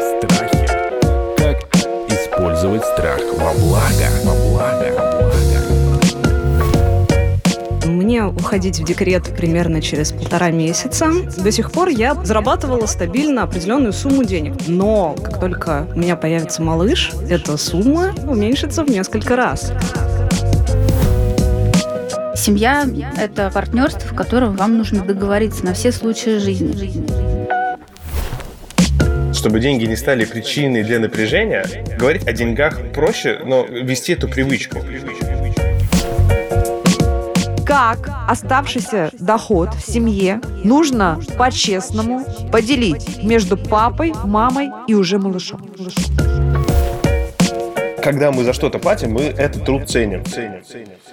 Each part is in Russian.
Страхи. Как использовать страх во благо? Во благо. Мне уходить в декрет примерно через полтора месяца. До сих пор я зарабатывала стабильно определенную сумму денег. Но как только у меня появится малыш, эта сумма уменьшится в несколько раз. Семья – это партнерство, в котором вам нужно договориться на все случаи жизни. Чтобы деньги не стали причиной для напряжения, говорить о деньгах проще, но вести эту привычку. как оставшийся доход в семье нужно по-честному поделить между папой, мамой и уже малышом. Когда мы за что-то платим, мы этот труд ценим. ценим, ценим, ценим.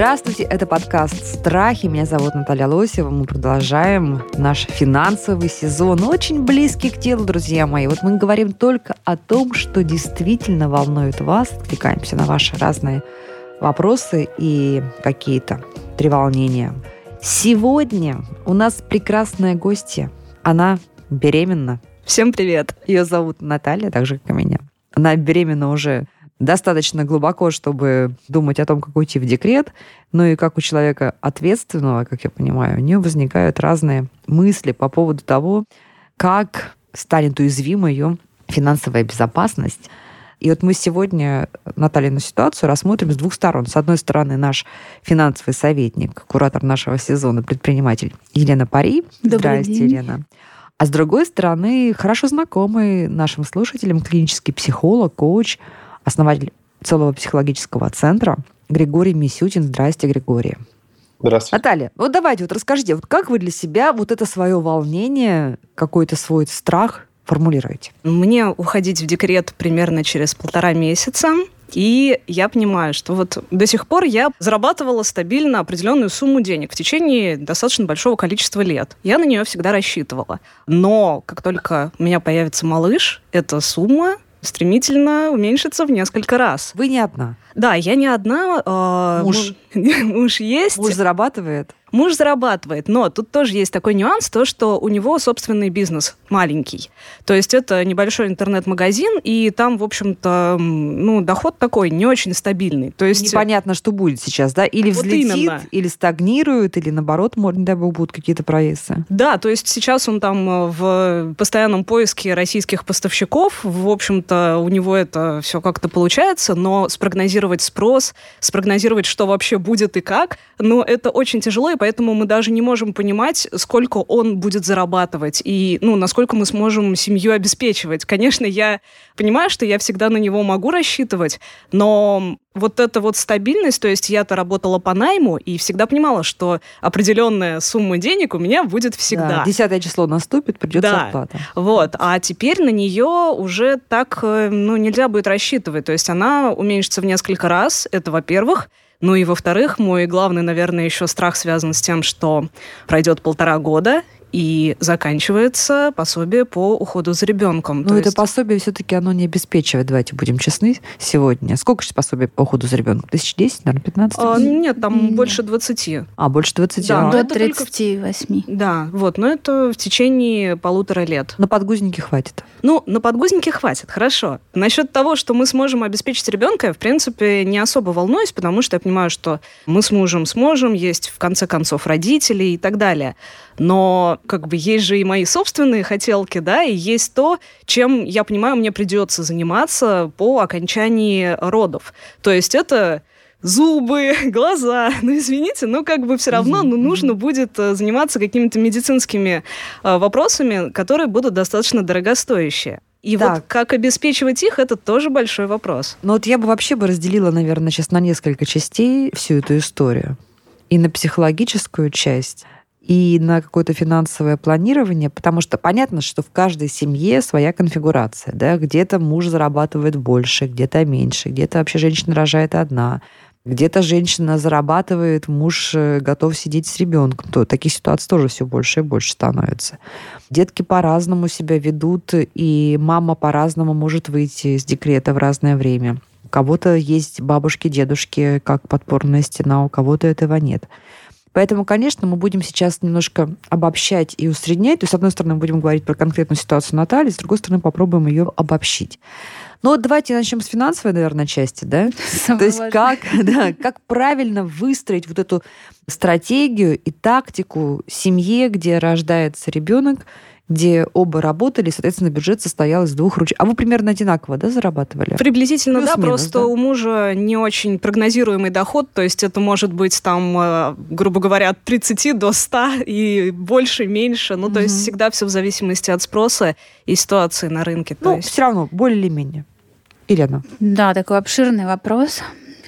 Здравствуйте, это подкаст «Страхи». Меня зовут Наталья Лосева. Мы продолжаем наш финансовый сезон, очень близкий к телу, друзья мои. Вот мы говорим только о том, что действительно волнует вас. Отвлекаемся на ваши разные вопросы и какие-то треволнения. Сегодня у нас прекрасная гостья. Она беременна. Всем привет! Ее зовут Наталья, так же, как и меня. Она беременна уже достаточно глубоко, чтобы думать о том, как уйти в декрет. Ну и как у человека ответственного, как я понимаю, у нее возникают разные мысли по поводу того, как станет уязвима ее финансовая безопасность. И вот мы сегодня Наталью ситуацию рассмотрим с двух сторон. С одной стороны, наш финансовый советник, куратор нашего сезона, предприниматель Елена Пари. Добрый Здрасте, день. Елена. А с другой стороны, хорошо знакомый нашим слушателям клинический психолог, коуч, основатель целого психологического центра Григорий Мисютин. Здрасте, Григорий. Здравствуйте. Наталья, вот давайте вот расскажите, вот как вы для себя вот это свое волнение, какой-то свой страх формулируете? Мне уходить в декрет примерно через полтора месяца. И я понимаю, что вот до сих пор я зарабатывала стабильно определенную сумму денег в течение достаточно большого количества лет. Я на нее всегда рассчитывала. Но как только у меня появится малыш, эта сумма стремительно уменьшится в несколько раз. Вы не одна. Да, я не одна. э, Муж. му- Муж есть. Муж зарабатывает. Муж зарабатывает, но тут тоже есть такой нюанс, то, что у него собственный бизнес маленький. То есть это небольшой интернет-магазин, и там, в общем-то, ну, доход такой не очень стабильный. То есть Непонятно, что будет сейчас, да? Или Вот взлетит, именно. или стагнирует, или наоборот, может, не дай бог, будут какие-то провесы. Да, то есть сейчас он там э, в постоянном поиске российских поставщиков. В общем-то, у него это все как-то получается, но спрогнозировать спрос, спрогнозировать, что вообще будет и как, ну, это очень тяжело, и поэтому мы даже не можем понимать, сколько он будет зарабатывать и, ну, насколько мы сможем семью обеспечивать. Конечно, я понимаю, что я всегда на него могу рассчитывать, но вот эта вот стабильность, то есть я-то работала по найму и всегда понимала, что определенная сумма денег у меня будет всегда. Да, Десятое число наступит, придет Да. зарплата. Вот, а теперь на нее уже так, э, ну, нельзя будет рассчитывать. То есть она уменьшится в несколько раз, это во-первых. Ну и во-вторых, мой главный, наверное, еще страх связан с тем, что пройдет полтора года, и заканчивается пособие по уходу за ребенком. Но То это есть- пособие все-таки оно не обеспечивает, давайте будем честны, сегодня. Сколько же пособие по уходу за ребенком? Тысяч десять, наверное, 15? А, нет, там Нет. больше 20. А, больше 20? Да, а. До это только- 38. Да, вот, но это в течение полутора лет. На подгузники хватит. Ну, на подгузники хватит, хорошо. Насчет того, что мы сможем обеспечить ребенка, я, в принципе, не особо волнуюсь, потому что я понимаю, что мы с мужем сможем, есть, в конце концов, родители и так далее. Но, как бы, есть же и мои собственные хотелки, да, и есть то, чем, я понимаю, мне придется заниматься по окончании родов. То есть это зубы, глаза. Ну, извините, но как бы все равно ну, нужно будет э, заниматься какими-то медицинскими э, вопросами, которые будут достаточно дорогостоящие. И Так. вот как обеспечивать их, это тоже большой вопрос. Но вот я бы вообще бы разделила, наверное, сейчас на несколько частей всю эту историю. И на психологическую часть, и на какое-то финансовое планирование, потому что понятно, что в каждой семье своя конфигурация. Да? Где-то муж зарабатывает больше, где-то меньше, где-то вообще женщина рожает одна, где-то женщина зарабатывает, муж э, готов сидеть с ребенком. То таких ситуаций тоже все больше и больше становится. Детки по-разному себя ведут, и мама по-разному может выйти из декрета в разное время. У кого-то есть бабушки, дедушки, как подпорная стена, у кого-то этого нет. Поэтому, конечно, мы будем сейчас немножко обобщать и усреднять. То есть, с одной стороны, мы будем говорить про конкретную ситуацию Натальи, с другой стороны, попробуем ее обобщить. Ну вот давайте начнем с финансовой, наверное, части, да? Самое То есть важное. как, да, как правильно выстроить вот эту стратегию и тактику семье, где рождается ребенок, где оба работали, соответственно, бюджет состоял из двух руч. А вы примерно одинаково, да, зарабатывали? Приблизительно, да, Плюс-минус, просто да? у мужа не очень прогнозируемый доход, то есть это может быть там, э, грубо говоря, от 30 до 100 и больше, меньше, ну, то есть всегда все в зависимости от спроса и ситуации на рынке. То Ну, есть... все равно, более или менее. Елена. Да, такой обширный вопрос.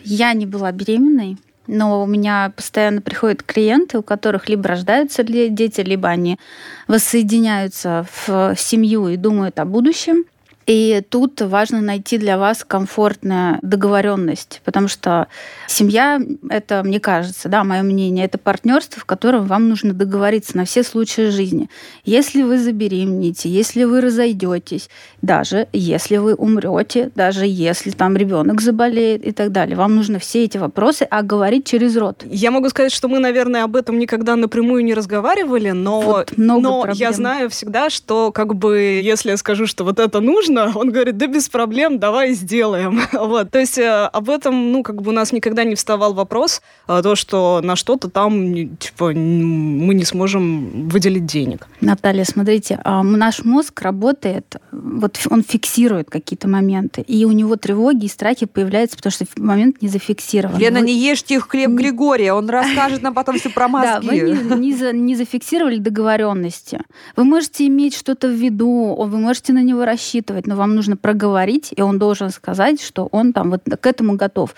Я не была беременной, но у меня постоянно приходят клиенты, у которых либо рождаются дети, либо они воссоединяются в семью и думают о будущем. И тут важно найти для вас комфортную договоренность, потому что семья — это, мне кажется, да, мое мнение, это партнерство, в котором вам нужно договориться на все случаи жизни. Если вы забеременеете, если вы разойдетесь, даже если вы умрете, даже если там ребенок заболеет и так далее, вам нужно все эти вопросы оговорить через рот. Я могу сказать, что мы, наверное, об этом никогда напрямую не разговаривали, но, Вот но проблем. я знаю всегда, что как бы если я скажу, что вот это нужно, он говорит, да без проблем, давай сделаем. вот. То есть э, об этом, ну, как бы у нас никогда не вставал вопрос, э, то, что на что-то там, типа, мы не сможем выделить денег. Наталья, смотрите, а, наш мозг работает, вот он фиксирует какие-то моменты, и у него тревоги и страхи появляются, потому что момент не зафиксирован. Лена, Вы- не ешьте хлеб Не- Григория, он расскажет нам потом все про Да, вы не, не за- не зафиксировали договоренности. Вы можете иметь что-то в виду, вы можете на него рассчитывать, но вам нужно проговорить, и он должен сказать, что он там вот к этому готов.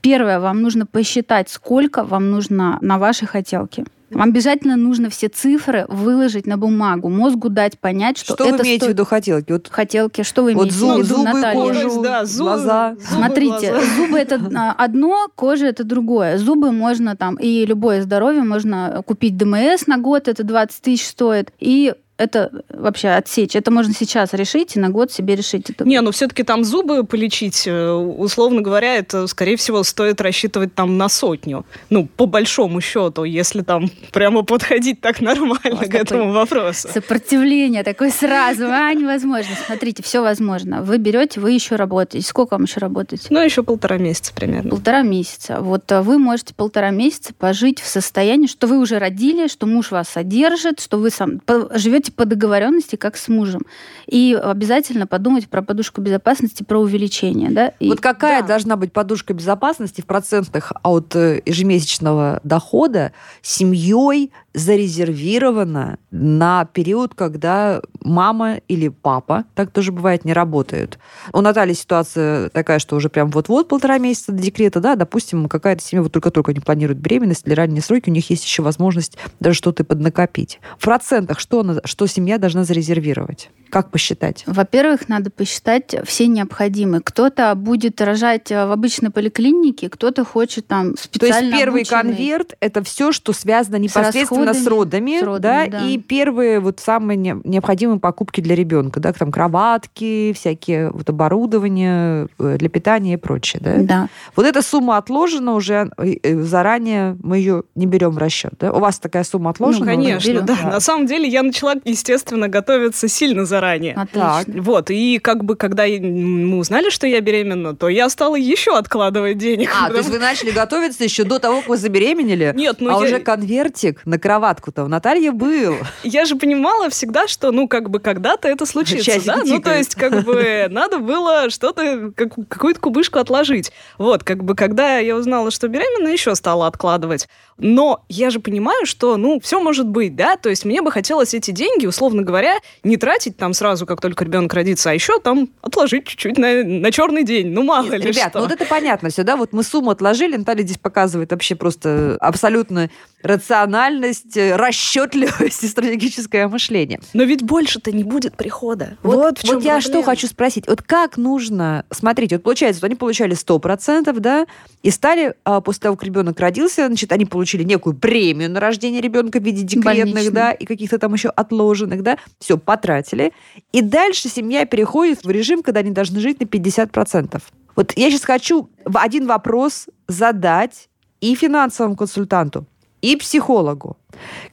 Первое, вам нужно посчитать, сколько вам нужно на ваши хотелки. Вам обязательно нужно все цифры выложить на бумагу, мозгу дать понять, что, Что это вы имеете в стоит- виду хотелки? Вот хотелки. Что вы Вот имеете зуб- в виду, зубы, Наталья? кожу, да, зубы- глаза. зубы, Смотрите, глаза. зубы это а, одно, кожа это другое. Зубы можно там, и любое здоровье можно купить ДМС на год, это 20 тысяч стоит, и это вообще отсечь. Это можно сейчас решить и на год себе решить. Это. Не, ну все-таки там зубы полечить, э, условно говоря, это, скорее всего, стоит рассчитывать там на сотню. Ну, по большому счету, если там прямо подходить так нормально вас к этому вопросу. Сопротивление такое сразу, а, невозможно. Смотрите, все возможно. Вы берете, вы еще работаете. Сколько вам еще работать? Ну, еще полтора месяца примерно. Полтора месяца. Вот а, вы можете полтора месяца пожить в состоянии, что вы уже родили, что муж вас содержит, что вы сам по- живете по договоренности, как с мужем. И обязательно подумать про подушку безопасности, про увеличение. Да? И- Вот какая да. должна быть подушка безопасности в процентах от э, ежемесячного дохода семьей зарезервирована на период, когда мама или папа, так тоже бывает, не работают. У Натальи ситуация такая, что уже прям вот-вот полтора месяца до декрета, да, допустим, какая-то семья вот только-только не планирует беременность или ранние сроки, у них есть еще возможность даже что-то поднакопить. В процентах что, она- что семья должна зарезервировать? Как посчитать? Во-первых, надо посчитать все необходимые. Кто-то будет рожать э, в обычной поликлинике, кто-то хочет там То специально есть первый обученный. конверт это все, что связано непосредственно с расходами, родами, с родами, да, да. и первые вот самые не- необходимые покупки для ребенка, да, там кроватки, всякие вот оборудование э, для питания и прочее, да. Да. Вот эта сумма отложена уже э, заранее, мы ее не берем в расчет, да? У вас такая сумма отложена? Ну? Конечно, да. Да. На самом деле я начала, естественно, готовиться сильно заранее. Отлично. Вот, и как бы, когда мы узнали, что я беременна, то я стала еще откладывать денег. А, то есть вы начали готовиться еще до того, как вы забеременели? Нет, ну а я, уже конвертик на кроватку-то у Натальи был. я же понимала всегда, что, ну, как бы когда-то это случится, Часики да? Ну, то есть, как бы, надо было что-то, как- какую-то кубышку отложить. Вот, как бы, когда я узнала, что беременна, еще стала откладывать. Но я же понимаю, что, ну, все может быть, да? То есть мне бы хотелось эти деньги, условно говоря, не тратить там сразу, как только ребенок родится, а еще там отложить чуть-чуть на, на черный день. Ну, мало ли Ребят, что. ну вот это понятно все, да? Вот мы сумму отложили, Наталья здесь показывает вообще просто абсолютную рациональность, э, расчетливость и стратегическое мышление. Но ведь больше-то не будет прихода. Вот, Вот, в чем вот я что хочу спросить. Вот как нужно... Смотрите, вот получается, они получали 100%, да, и стали, а, после того, как ребенок родился, значит, они получили некую премию на рождение ребенка в виде декретных, Больничную. да, и каких-то там еще отложенных, да, все, потратили. И дальше семья переходит в режим, когда они должны жить на 50%. Вот я сейчас хочу один вопрос задать и финансовому консультанту, и психологу.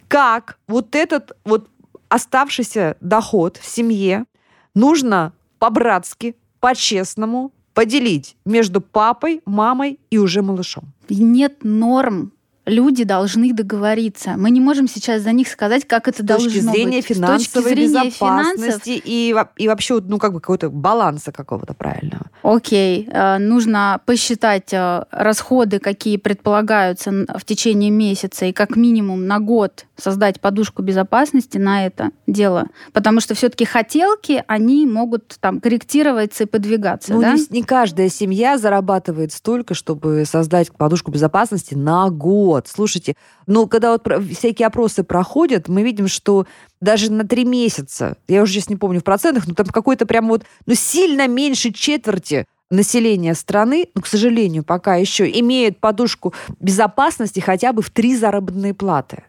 Как вот этот вот оставшийся доход в семье нужно по-братски, по-честному поделить между папой, мамой и уже малышом? Нет норм люди должны договориться. Мы не можем сейчас за них сказать, как это с должно точки зрения быть. финансовой С точки зрения финансов, безопасности и, и вообще ну как бы какого-то баланса какого-то правильного. окей, э, нужно посчитать э, расходы, какие предполагаются в течение месяца, и как минимум на год создать подушку безопасности на это дело. Потому что все-таки хотелки, они могут там корректироваться и подвигаться. Ну, да? не, не каждая семья зарабатывает столько, чтобы создать подушку безопасности на год. Слушайте, ну, когда вот всякие опросы проходят, мы видим, что даже на три месяца, я уже сейчас не помню в процентах, но там какой-то прям вот, ну, сильно меньше четверти населения страны, ну, к сожалению, пока еще имеют подушку безопасности хотя бы в три заработные платы.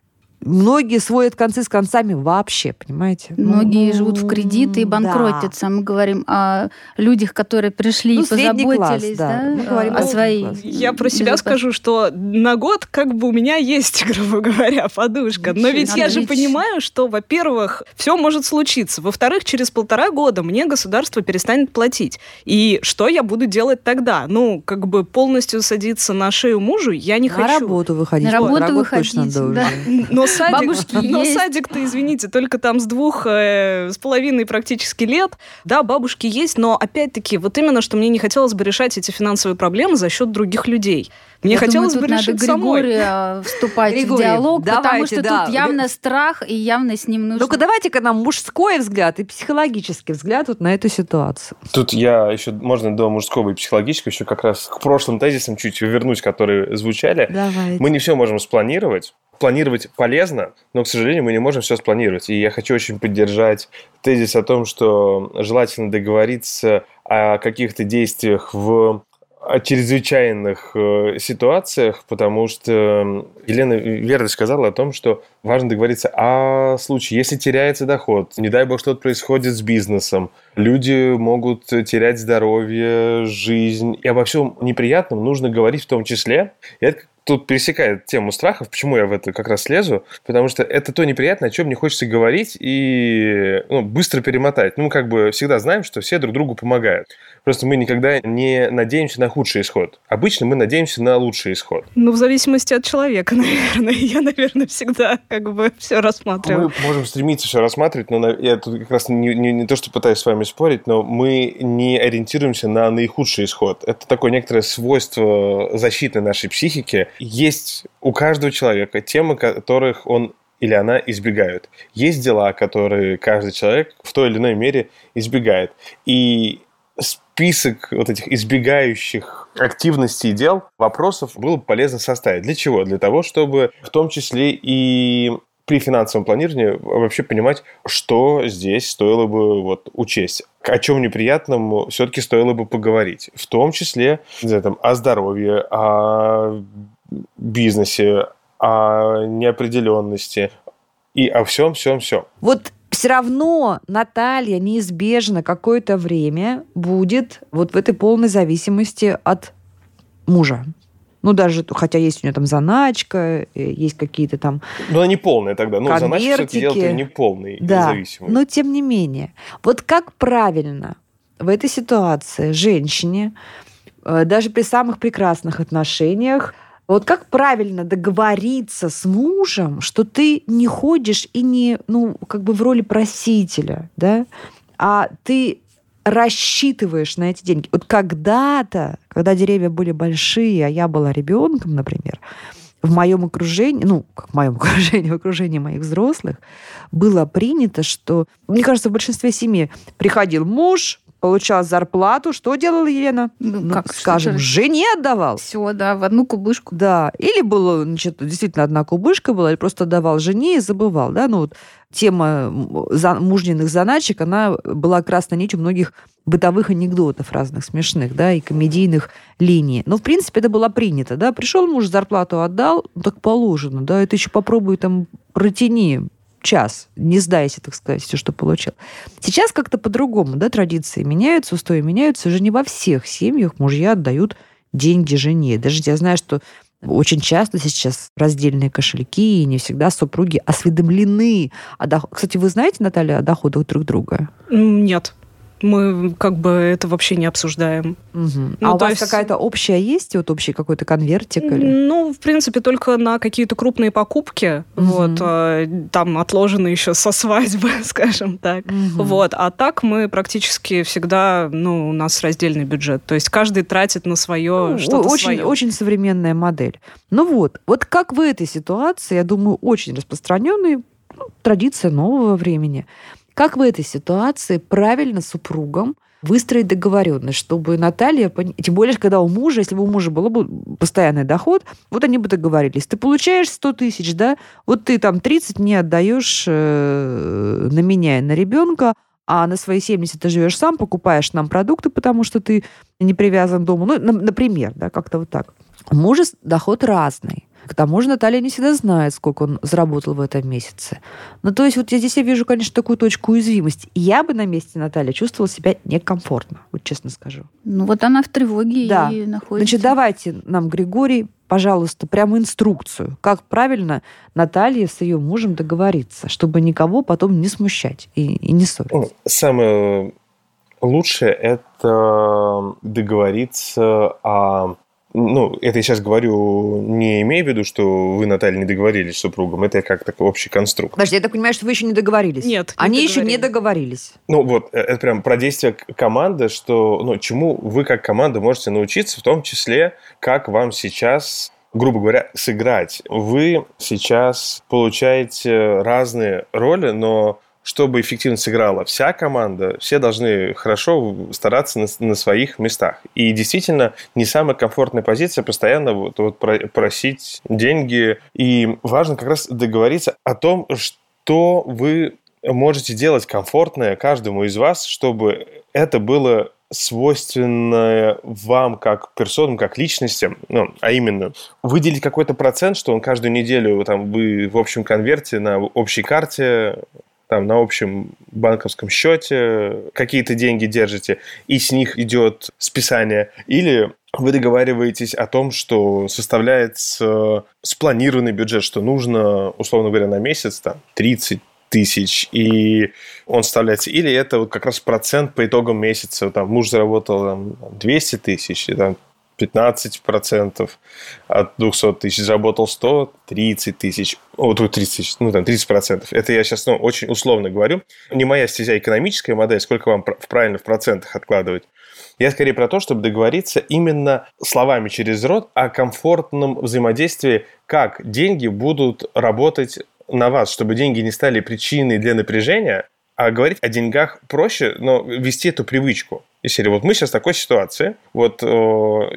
Многие сводят концы с концами вообще, понимаете? Ну, Многие ну, живут в кредиты и да. банкротятся. Мы говорим о людях, которые пришли Ну, и средний класс, позаботились да. да, Мы говорим о о своей. Я про себя безопас- скажу, что на год как бы у меня есть, грубо говоря, подушка. Но ведь я же Отлично. понимаю, что, во-первых, все может случиться. Во-вторых, через полтора года мне государство перестанет платить. И что я буду делать тогда? Ну, как бы полностью садиться на шею мужу я не На хочу. работу выходить. На работу Дорогой выходить, точно должен. да. Но садик, Бабушки но есть. садик-то, извините, только там с двух э, с половиной практически лет. Да, бабушки есть, но опять-таки, вот именно, что мне не хотелось бы решать эти финансовые проблемы за счет других людей. Мне Я хотелось думаю, бы тут решить надо самой. Григория вступать Григорий, в диалог, потому давайте, что да. тут явно страх, и явно с ним нужно... Ну-ка давайте-ка нам мужской взгляд и психологический взгляд вот на эту ситуацию. Тут я еще, можно до мужского и психологического, еще как раз к прошлым тезисам чуть вернусь, которые звучали. Давайте. Мы не все можем спланировать. Планировать полезно, но, к сожалению, мы не можем все спланировать. И я хочу очень поддержать тезис о том, что желательно договориться о каких-то действиях в о чрезвычайных э, ситуациях, потому что Елена верно сказала о том, что важно договориться о случае, если теряется доход, не дай бог что-то происходит с бизнесом, люди могут терять здоровье, жизнь, и обо всем неприятном нужно говорить в том числе. И это тут пересекает тему страхов. Почему я в это как раз слезу? Потому что это то неприятное, о чем не хочется говорить и ну, быстро перемотать. Ну, мы как бы всегда знаем, что все друг другу помогают. Просто мы никогда не надеемся на худший исход. Обычно мы надеемся на лучший исход. Ну, в зависимости от человека, наверное. Я, наверное, всегда как бы все рассматриваю. Мы можем стремиться все рассматривать, но я тут как раз не, не- не то, что пытаюсь с вами спорить, но мы не ориентируемся на наихудший исход. Это такое некоторое свойство защиты нашей психики. Есть у каждого человека темы, которых он или она избегают. Есть дела, которые каждый человек в той или иной мере избегает. И список вот этих избегающих активностей и дел, вопросов было бы полезно составить. Для чего? Для того, чтобы в том числе и при финансовом планировании вообще понимать, что здесь стоило бы вот учесть. О чем неприятном все-таки стоило бы поговорить. В том числе знаю, там, о здоровье, о бизнесе, о неопределенности и о всем, всем, всем. Вот все равно Наталья неизбежно какое-то время будет вот в этой полной зависимости от мужа. Ну, даже, хотя есть у нее там заначка, э, есть какие-то там... Но она не полная тогда. Ну, за все-таки Конвертики. дело не полный Да, зависимый. но тем не менее. Вот как правильно в этой ситуации женщине, э, даже при самых прекрасных отношениях, вот как правильно договориться с мужем, что ты не ходишь и не, ну, как бы в роли просителя, да, а ты рассчитываешь на эти деньги. Вот когда-то, когда деревья были большие, а я была ребенком, например, в моем окружении, ну, в моем окружении, в окружении моих взрослых, было принято, что, мне кажется, в большинстве семей приходил муж, получал зарплату, что делала Елена? Ну, как, что скажем, же? жене отдавал. Все, да, в одну кубышку. Да, или было, значит, действительно одна кубышка была, или просто давал жене и забывал, да, ну вот тема мужниных заначек, она была красной нитью многих бытовых анекдотов разных смешных, да, и комедийных линий. Но, в принципе, это было принято, да, пришел муж, зарплату отдал, ну, так положено, да, это еще попробуй там протяни час, не сдайся, так сказать, все, что получил. Сейчас как-то по-другому, да, традиции меняются, устои меняются. Уже не во всех семьях мужья отдают деньги жене. Даже я знаю, что очень часто сейчас раздельные кошельки, и не всегда супруги осведомлены. О доход... Кстати, вы знаете, Наталья, о доходах друг друга? Нет мы как бы это вообще не обсуждаем. Угу. Ну, а у вас есть... какая-то общая есть, вот общий какой-то конвертик? Или? Ну, в принципе, только на какие-то крупные покупки. Угу. Вот, а, там отложены еще со свадьбы, скажем так. Угу. Вот, а так мы практически всегда, ну, у нас раздельный бюджет. То есть каждый тратит на свое ну, что-то очень, свое. Очень современная модель. Ну вот, вот как в этой ситуации, я думаю, очень распространенная ну, традиция нового времени. Как в этой ситуации правильно супругам выстроить договоренность, чтобы Наталья, тем более, когда у мужа, если бы у мужа был бы постоянный доход, вот они бы договорились. Ты получаешь 100 тысяч, да, вот ты там 30 не отдаешь э, на меня и на ребенка, а на свои 70 ты живешь сам, покупаешь нам продукты, потому что ты не привязан к дому. Ну, например, да, как-то вот так. У мужа доход разный. К тому же Наталья не всегда знает, сколько он заработал в этом месяце. Ну, то есть вот я здесь я вижу, конечно, такую точку уязвимости. я бы на месте Натальи чувствовала себя некомфортно, вот честно скажу. Ну, вот она в тревоге да. и находится. Значит, давайте нам, Григорий, пожалуйста, прямо инструкцию, как правильно Наталья с ее мужем договориться, чтобы никого потом не смущать и, и не ссорить. Ну, самое лучшее – это договориться о ну, это я сейчас говорю, не имея в виду, что вы, Наталья, не договорились с супругом. Это как такой общий конструкт. Подожди, я так понимаю, что вы еще не договорились. Нет. Они еще не договорились. Ну, вот, э, это прям про действие команды, что, ну, чему вы как команда можете научиться, в том числе, как вам сейчас грубо говоря, сыграть. Вы сейчас получаете разные роли, но чтобы эффективно сыграла вся команда, все должны хорошо стараться на, на своих местах. И действительно, не самая комфортная позиция постоянно вот, вот просить деньги. И важно как раз договориться о том, что вы можете делать комфортное каждому из вас, чтобы это было свойственное вам как персонам, как личностям, ну, а именно выделить какой-то процент, что он каждую неделю там вы в общем конверте на общей карте там на общем банковском счете какие-то деньги держите, и с них идет списание, или вы договариваетесь о том, что составляется спланированный бюджет, что нужно, условно говоря, на месяц там 30 тысяч, и он вставляется. Или это вот как раз процент по итогам месяца. Там муж заработал там, 200 тысяч, и там 15% от 200 тысяч, заработал 100, 30 тысяч, о, 30 тысяч, ну, там, 30%. Это я сейчас, ну, очень условно говорю. Не моя стезя экономическая модель, сколько вам правильно в процентах откладывать. Я скорее про то, чтобы договориться именно словами через рот о комфортном взаимодействии, как деньги будут работать на вас, чтобы деньги не стали причиной для напряжения, а говорить о деньгах проще, но вести эту привычку. И серии, вот мы сейчас в такой ситуации, вот э,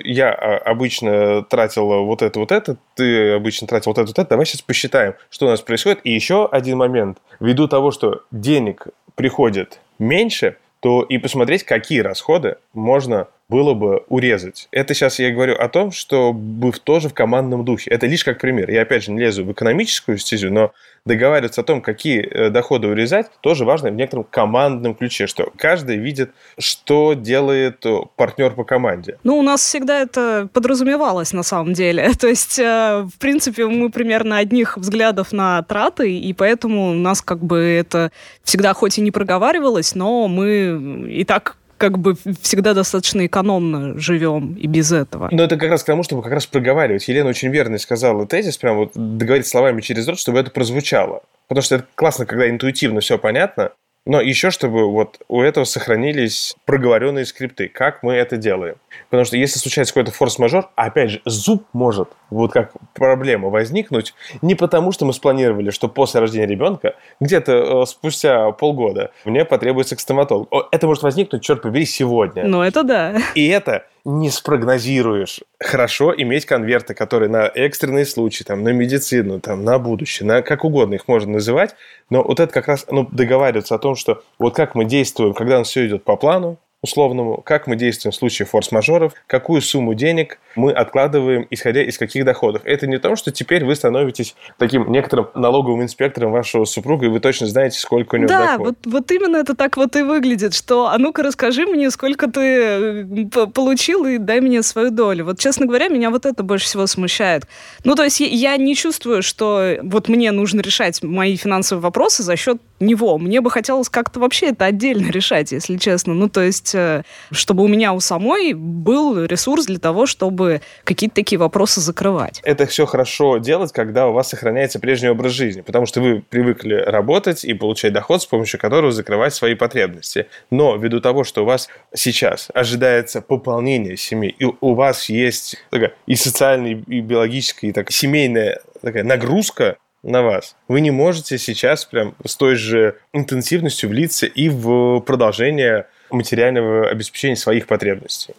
я а, обычно тратил вот это, вот это, ты обычно тратил вот это, вот это, давай сейчас посчитаем, что у нас происходит. И еще один момент. Ввиду того, что денег приходит меньше, то и посмотреть, какие расходы можно было бы урезать. Это сейчас я говорю о том, что бы тоже в командном духе. Это лишь как пример. Я опять же не лезу в экономическую стезю, но договариваться о том, какие э, доходы урезать, тоже важно в некотором командном ключе, что каждый видит, что делает э, партнер по команде. Ну, у нас всегда это подразумевалось на самом деле. То есть, э, в принципе, мы примерно одних взглядов на траты, и поэтому у нас как бы это всегда хоть и не проговаривалось, но мы и так как бы всегда достаточно экономно живем и без этого. Но это как раз к тому, чтобы как раз проговаривать. Елена очень верно сказала тезис, прям вот договорить словами через рот, чтобы это прозвучало. Потому что это классно, когда интуитивно все понятно, но еще чтобы вот у этого сохранились проговоренные скрипты, как мы это делаем. Потому что если случается какой-то форс-мажор, опять же, зуб может вот как проблема возникнуть не потому, что мы спланировали, что после рождения ребенка, где-то э, спустя полгода мне потребуется к стоматологу. Это может возникнуть, черт побери, сегодня. Ну, это да. И это не спрогнозируешь. Хорошо иметь конверты, которые на экстренные случаи, там, на медицину, там, на будущее, на как угодно их можно называть, но вот это как раз ну, договариваться о том, что вот как мы действуем, когда у нас все идет по плану, условному, как мы действуем в случае форс-мажоров, какую сумму денег мы откладываем, исходя из каких доходов. Это не то, что теперь вы становитесь таким некоторым налоговым инспектором вашего супруга, и вы точно знаете, сколько у него да, доход. вот, вот именно это так вот и выглядит, что а ну-ка расскажи мне, сколько ты э, получил, и дай мне свою долю. Вот, честно говоря, меня вот это больше всего смущает. Ну, то есть я не чувствую, что вот мне нужно решать мои финансовые вопросы за счет него. Мне бы хотелось как-то вообще это отдельно решать, если честно. Ну, то есть, э, чтобы у меня у самой был ресурс для того, чтобы какие-то такие вопросы закрывать. Это все хорошо делать, когда у вас сохраняется прежний образ жизни, потому что вы привыкли работать и получать доход, с помощью которого закрывать свои потребности. Но ввиду того, что у вас сейчас ожидается пополнение семьи, и у вас есть такая и социальная, и биологическая, и так, семейная такая нагрузка, на вас. Вы не можете сейчас прям с той же интенсивностью влиться и в продолжение материального обеспечения своих потребностей.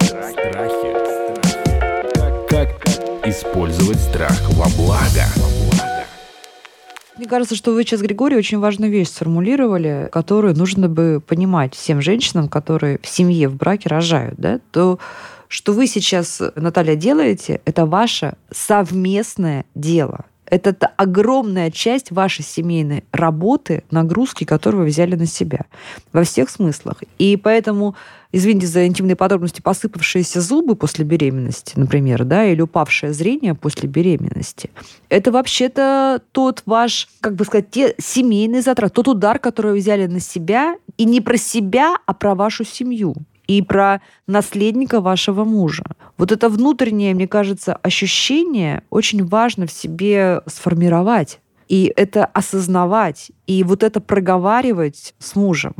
Страхи. Как, как использовать страх во благо? Мне кажется, что вы сейчас, Григорий, очень важную вещь сформулировали, которую нужно бы понимать всем женщинам, которые в семье, в браке рожают, да, то что вы сейчас, Наталья, делаете, это ваше совместное дело. Это огромная часть вашей семейной работы, нагрузки, которую вы взяли на себя. Во всех смыслах. И поэтому, извините за интимные подробности, посыпавшиеся зубы после беременности, например, да, или упавшее зрение после беременности, это вообще-то тот ваш, как бы сказать, те семейные затраты, тот удар, который вы взяли на себя, и не про себя, а про вашу семью и про наследника вашего мужа. Вот это внутреннее, мне кажется, ощущение очень важно в себе сформировать и это осознавать, и вот это проговаривать с мужем.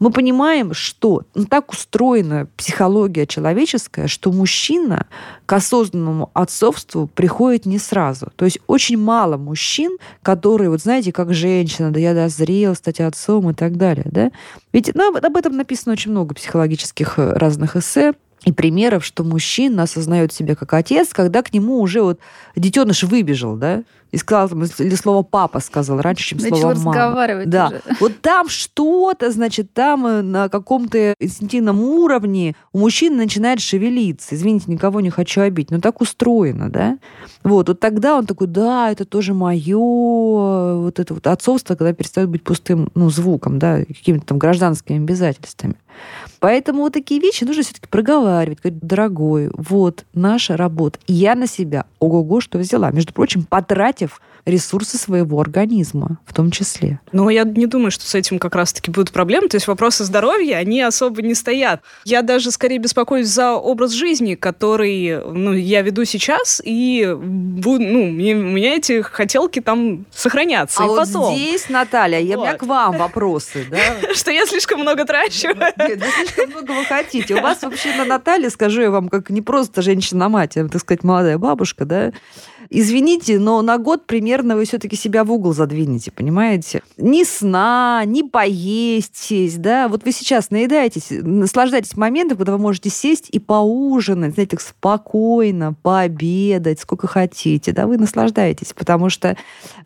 Мы понимаем, что ну, так устроена психология человеческая, что мужчина к осознанному отцовству приходит не сразу. То есть очень мало мужчин, которые, вот знаете, как женщина, да я дозрел стать отцом и так далее. Да? Ведь ну, об этом написано очень много психологических э, разных эссе, и примеров, что мужчина осознает себя как отец, когда к нему уже вот детеныш выбежал, да, и сказал, там, или слово папа сказал раньше, чем Начал слово мама. разговаривать Да. уже. Вот там что-то, значит, там э, на каком-то инстинктивном уровне у мужчины начинает шевелиться. Извините, никого не хочу обидеть, но так устроено, да? Вот, вот тогда он такой, да, это тоже мое, вот это вот отцовство, когда перестает быть пустым, ну, звуком, да, какими-то там гражданскими обязательствами. Поэтому вот такие вещи нужно все-таки проговаривать, говорить, дорогой, вот наша работа. И я на себя, ого-го, что взяла. Между прочим, потратив ресурсы своего организма в том числе. Но я не думаю, что с этим как раз-таки будут проблемы. То есть вопросы здоровья, они особо не стоят. Я даже скорее беспокоюсь за образ жизни, который ну, я веду сейчас, и ну, мне- у меня эти хотелки там сохранятся. а и вот потом. здесь, Наталья, я, у меня к вам вопросы. Да? Что я слишком много трачу. Нет, да слишком много вы хотите. У вас вообще на Наталье, скажу я вам, как не просто женщина-мать, а, так сказать, молодая бабушка, да, Извините, но на год примерно вы все-таки себя в угол задвинете, понимаете? Ни сна, ни поесть, да. Вот вы сейчас наедаетесь, наслаждаетесь моментом, когда вы можете сесть и поужинать, знаете, так спокойно, пообедать, сколько хотите, да, вы наслаждаетесь, потому что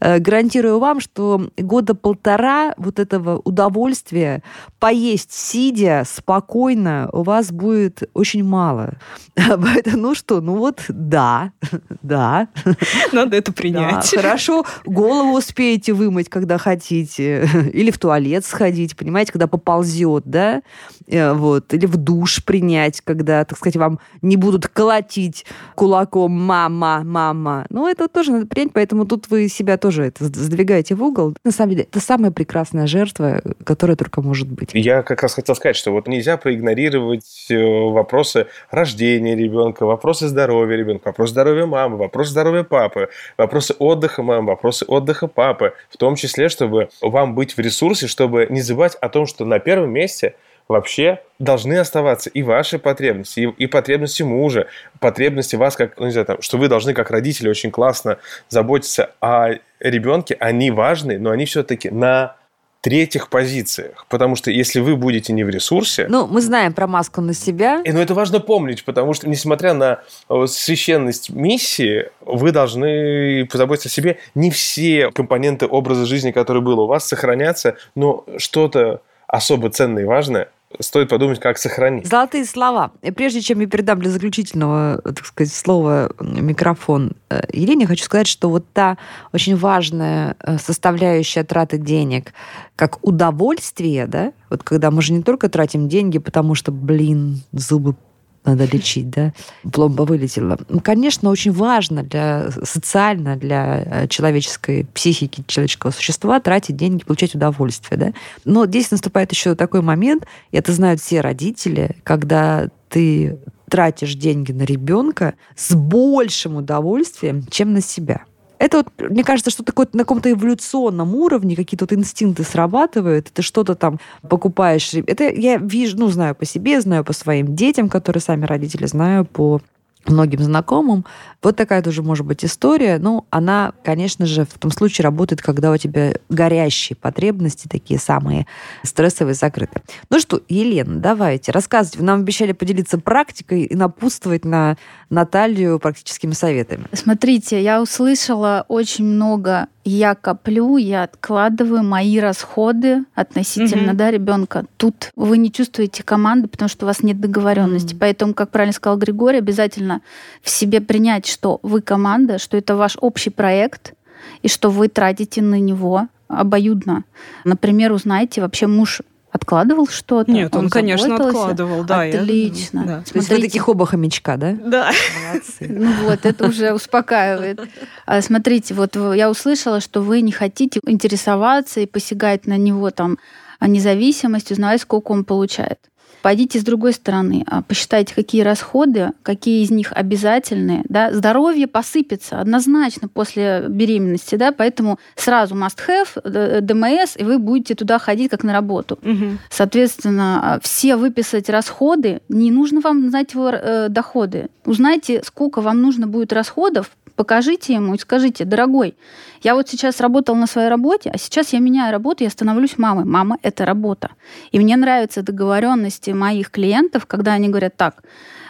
э, гарантирую вам, что года полтора вот этого удовольствия поесть сидя спокойно у вас будет очень мало. Поэтому, ну что, ну вот да, да, Надо это да, принять. хорошо, голову успеете вымыть, когда хотите, или в туалет сходить, понимаете, когда поползет, да, Э, вот, или в душ принять, когда, так сказать, вам не будут колотить кулаком «мама, мама». Ну, это тоже надо принять, поэтому тут вы себя тоже это сдвигаете в угол. На самом деле, это самая прекрасная жертва, которая только может быть. Я как раз хотел сказать, что вот нельзя проигнорировать э, вопросы рождения ребенка, вопросы здоровья ребенка, вопрос здоровья мамы, вопрос здоровья папы, вопросы отдыха мамы, вопросы отдыха папы, в том числе, чтобы вам быть в ресурсе, чтобы не забывать о том, что на первом месте вообще должны оставаться и ваши потребности, и, и потребности мужа, потребности вас, как, ну, не знаю, там, что вы должны как родители очень классно заботиться о ребенке, они важны, но они все-таки на третьих позициях. Потому что если вы будете не в ресурсе... Ну, мы знаем про маску на себя. И, но это важно помнить, потому что, несмотря на э, священность миссии, вы должны позаботиться о себе. Не все компоненты образа жизни, который был у вас, сохранятся, но что-то особо ценное и важное стоит подумать, как сохранить. Золотые слова. Прежде чем я передам для заключительного, так сказать, слова микрофон э, Елене, хочу сказать, что вот та очень важная э, составляющая траты денег, как удовольствие, да, вот когда мы же не только тратим деньги, потому что, блин, зубы надо лечить, да, пломба вылетела. Ну, конечно, очень важно для социально, для э, человеческой психики, человеческого существа тратить деньги, получать удовольствие, да. Но здесь наступает еще такой момент, и это знают все родители, когда ты тратишь деньги на ребенка с большим удовольствием, чем на себя. Это вот, мне кажется, что такое на каком-то эволюционном уровне какие-то вот инстинкты срабатывают, ты что-то там покупаешь. Это я вижу, ну, знаю по себе, знаю по своим детям, которые сами родители, знаю по многим знакомым. Вот такая тоже может быть история. Ну, она, конечно же, в том случае работает, когда у тебя горящие потребности, такие самые стрессовые, закрыты. Ну что, Елена, давайте, рассказывайте. Вы нам обещали поделиться практикой и напутствовать на Наталью практическими советами. Смотрите, я услышала очень много я коплю, я откладываю мои расходы относительно угу. да, ребенка. Тут вы не чувствуете команды, потому что у вас нет договоренности. Угу. Поэтому, как правильно сказал Григорий, обязательно в себе принять, что вы команда, что это ваш общий проект, и что вы тратите на него обоюдно. Например, узнайте, вообще муж откладывал что-то? Нет, он, он конечно, откладывал, да. Отлично. Я... Да. То есть вы таких оба хомячка, да? Да. Молодцы. Ну вот, это уже успокаивает. А, смотрите, вот я услышала, что вы не хотите интересоваться и посягать на него там независимость, узнавать, сколько он получает. Пойдите с другой стороны, а, посчитайте, какие расходы, какие из них обязательные. Да? Здоровье посыпется однозначно после беременности, да? поэтому сразу must-have, ДМС, и вы будете туда ходить как на работу. Угу. Соответственно, а, все выписать расходы, не нужно вам знать его э, доходы. Узнайте, сколько вам нужно будет расходов покажите ему и скажите, дорогой, я вот сейчас работал на своей работе, а сейчас я меняю работу, я становлюсь мамой. Мама – это работа. И мне нравятся договоренности моих клиентов, когда они говорят так,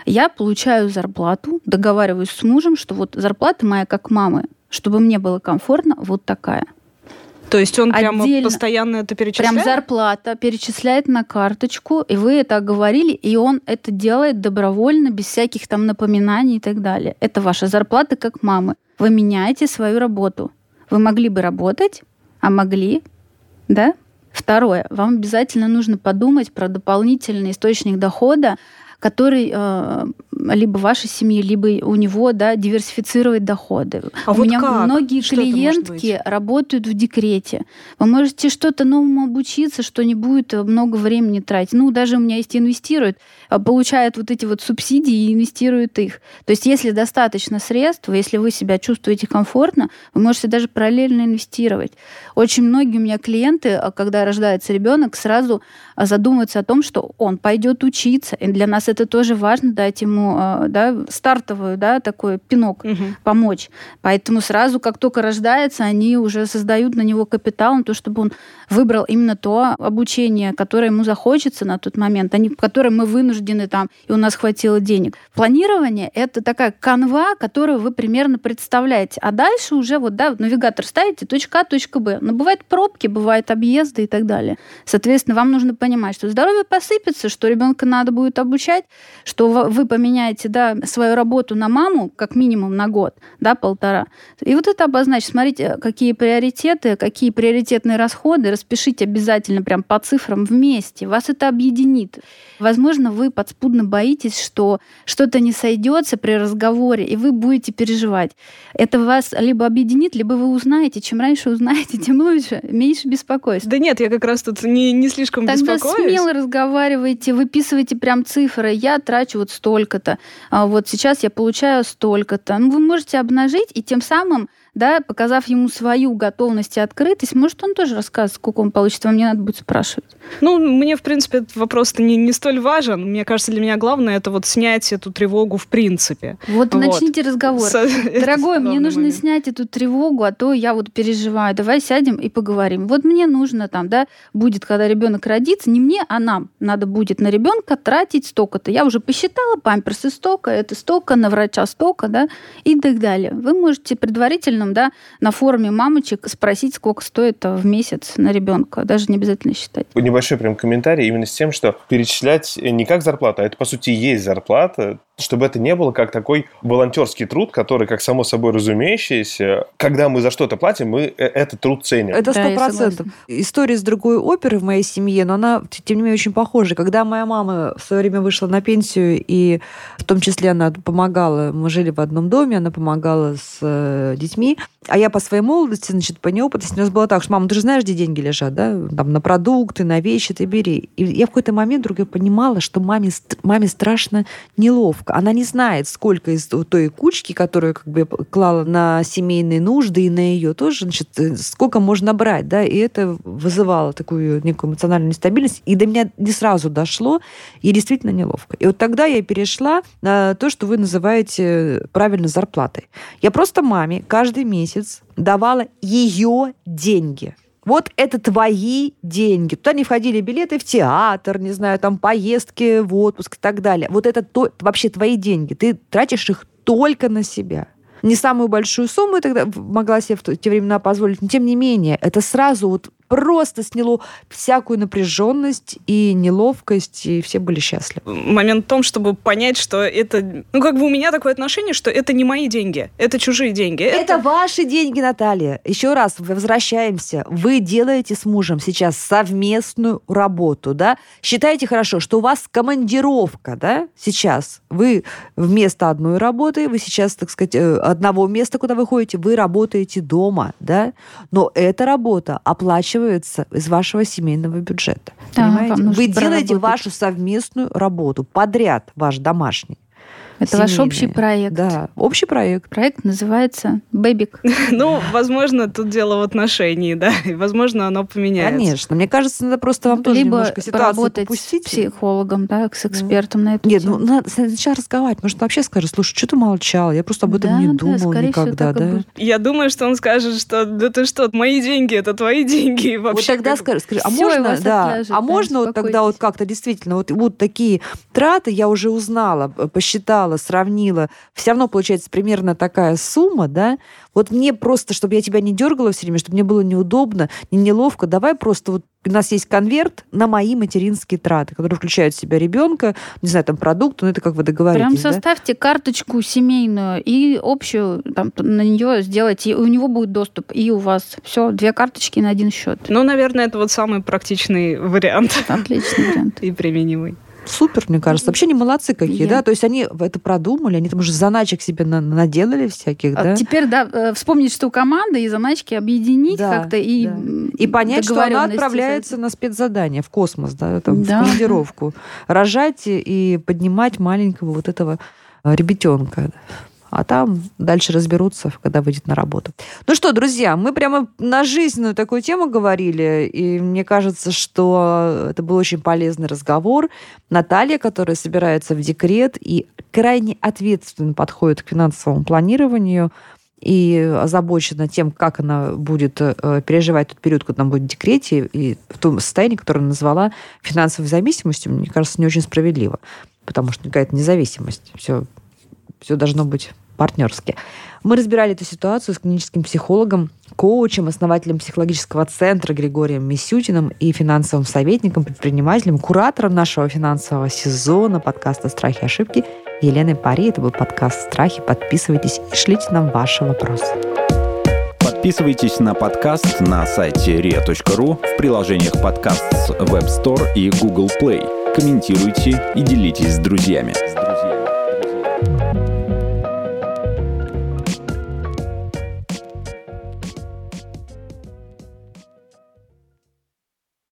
я получаю зарплату, договариваюсь с мужем, что вот зарплата моя как мамы, чтобы мне было комфортно, вот такая – то есть он прямо постоянно это перечисляет? Прям зарплата перечисляет на карточку, и вы это говорили, и он это делает добровольно, без всяких там напоминаний и так далее. Это ваша зарплата как мамы. Вы меняете свою работу. Вы могли бы работать, а могли, да? Второе, вам обязательно нужно подумать про дополнительный источник дохода, который э, либо вашей семьи, либо у него да, диверсифицировать доходы. А у вот меня как? многие что клиентки работают в декрете. Вы можете что-то новому обучиться, что не будет много времени тратить. Ну, даже у меня есть инвестируют, а, получают вот эти вот субсидии и инвестируют их. То есть, если достаточно средств, если вы себя чувствуете комфортно, вы можете даже параллельно инвестировать. Очень многие у меня клиенты, а, когда рождается ребенок, сразу задумываются о том, что он пойдет учиться. И для нас это тоже важно, дать ему а, да, стартовую, да, такой пинок, угу. помочь. Поэтому сразу, как только рождается, они уже создают на него капитал, на то, чтобы он выбрал именно то обучение, которое ему захочется на тот момент, а не которое мы вынуждены там, и у нас хватило денег. Планирование — это такая канва, которую вы примерно представляете. А дальше уже вот, да, навигатор ставите, точка А, точка Б. Но бывают пробки, бывают объезды и так далее. Соответственно, вам нужно понимать, что здоровье посыпется, что ребенка надо будет обучать, что вы поменяете да, свою работу на маму как минимум на год, да, полтора. И вот это обозначить. Смотрите, какие приоритеты, какие приоритетные расходы. Распишите обязательно прям по цифрам вместе. Вас это объединит. Возможно, вы подспудно боитесь, что что-то не сойдется при разговоре, и вы будете переживать. Это вас либо объединит, либо вы узнаете. Чем раньше узнаете, тем лучше. Меньше беспокойств. Да нет, я как раз тут не, не слишком Тогда беспокоюсь. смело разговаривайте, выписывайте прям цифры. Я трачу вот столько-то. А вот сейчас я получаю столько-то. Ну, вы можете обнажить и тем самым да, показав ему свою готовность и открытость, может, он тоже расскажет, сколько он получит, вам не надо будет спрашивать. Ну, мне, в принципе, этот вопрос не, не столь важен. Мне кажется, для меня главное это вот снять эту тревогу в принципе. Вот, вот. начните разговор. С... Дорогой, мне нужно момент. снять эту тревогу, а то я вот переживаю. Давай сядем и поговорим. Вот мне нужно там, да, будет, когда ребенок родится, не мне, а нам надо будет на ребенка тратить столько-то. Я уже посчитала, памперсы столько, это столько, на врача столько, да, и так далее. Вы можете предварительно, да, на форуме мамочек спросить, сколько стоит в месяц на ребенка. Даже не обязательно считать. Небольшой прям комментарий именно с тем, что перечислять не как зарплата, а это, по сути, есть зарплата, чтобы это не было как такой волонтерский труд, который, как само собой разумеющееся, когда мы за что-то платим, мы э, этот труд ценим. Это сто процентов. Да, История с другой оперы в моей семье, но она, тем не менее, очень похожа. Когда моя мама в свое время вышла на пенсию, и в том числе она помогала, мы жили в одном доме, она помогала с э, а я по своей молодости, значит, по неопытности, у нас было так, что, мама, ты же знаешь, где деньги лежат, да? Там на продукты, на вещи ты бери. И я в какой-то момент вдруг понимала, что маме, маме страшно неловко. Она не знает, сколько из той кучки, которую как бы клала на семейные нужды и на ее тоже, значит, э, сколько можно брать, да? И это вызывало такую некую эмоциональную нестабильность. И до меня не сразу дошло, и действительно неловко. И вот тогда я перешла на то, что вы называете правильно зарплатой. Я просто маме каждый месяц месяц давала ее деньги. Вот это твои деньги. Туда не входили билеты в театр, не знаю, там поездки в отпуск и так далее. Вот это то, вообще твои деньги. Ты тратишь их только на себя. Не самую большую сумму я тогда могла себе в те времена позволить, но тем не менее, это сразу вот просто сняло всякую напряженность и неловкость, и все были счастливы. Момент в том, чтобы понять, что это... Ну, как бы у меня такое отношение, что это не мои деньги, это чужие деньги. Это, это ваши деньги, Наталья. Еще раз возвращаемся. Вы делаете с мужем сейчас совместную работу, да? Считайте хорошо, что у вас командировка, да, сейчас. Вы вместо одной работы, вы сейчас, так сказать, э, одного места, куда вы ходите, вы работаете дома, да? Но эта работа оплачивается оплачивается из вашего семейного бюджета. Да, понимаете? Вы делаете вашу совместную работу, подряд ваш домашний. Это ваш общий проект. Да, общий проект. Проект называется «Бэбик». Ну, возможно, тут дело в отношении, да, и, возможно, оно поменяется. Конечно. Мне кажется, надо просто вам тоже немножко ситуацию попустить. с психологом, да, с экспертом на эту Нет, ну, надо сначала разговаривать. Может, вообще скажет, слушай, что ты молчал? Я просто об этом не думал никогда, да? Я думаю, что он скажет, что да ты что, мои деньги, это твои деньги. Вот тогда скажи, скажи а можно, да, а можно вот тогда вот как-то действительно, вот, вот такие траты я уже узнала, посчитала, посчитала, сравнила, все равно получается примерно такая сумма, да, вот мне просто, чтобы я тебя не дергала все время, чтобы мне было неудобно, не неловко, давай просто вот у нас есть конверт на мои материнские траты, которые включают в себя ребенка, не знаю, там продукты, ну это как вы договоритесь. Прям составьте да? карточку семейную и общую там, на нее сделайте, и у него будет доступ, и у вас все, две карточки на один счет. Ну, наверное, это вот самый практичный вариант. Отличный вариант. И применимый супер, мне кажется. Вообще не молодцы какие, Я... да? То есть они это продумали, они там уже заначек себе на наделали всяких, а да? Теперь, да, э, вспомнить, что команда и заначки объединить да, как-то и да. И понять, что она отправляется на спецзадание в космос, да, там, да. в командировку. Рожать и поднимать маленького вот этого э, ребятенка а там дальше разберутся, когда выйдет на работу. Ну что, друзья, мы прямо на жизненную такую тему говорили, и мне кажется, что это был очень полезный разговор. Наталья, которая собирается в декрет и крайне ответственно подходит к финансовому планированию, и озабочена тем, как она будет э, переживать тот период, когда она будет в декрете, и в том состоянии, которое она назвала финансовой зависимостью, мне кажется, не очень справедливо, потому что какая-то независимость. Все, все должно быть партнерски. Мы разбирали эту ситуацию с клиническим психологом, коучем, основателем психологического центра Григорием Мисютиным и финансовым советником, предпринимателем, куратором нашего финансового сезона подкаста «Страхи и ошибки» Еленой Пари. Это был подкаст «Страхи». Подписывайтесь и шлите нам ваши вопросы. Подписывайтесь на подкаст на сайте ria.ru в приложениях подкаст с Web Store и Google Play. Комментируйте и делитесь с друзьями.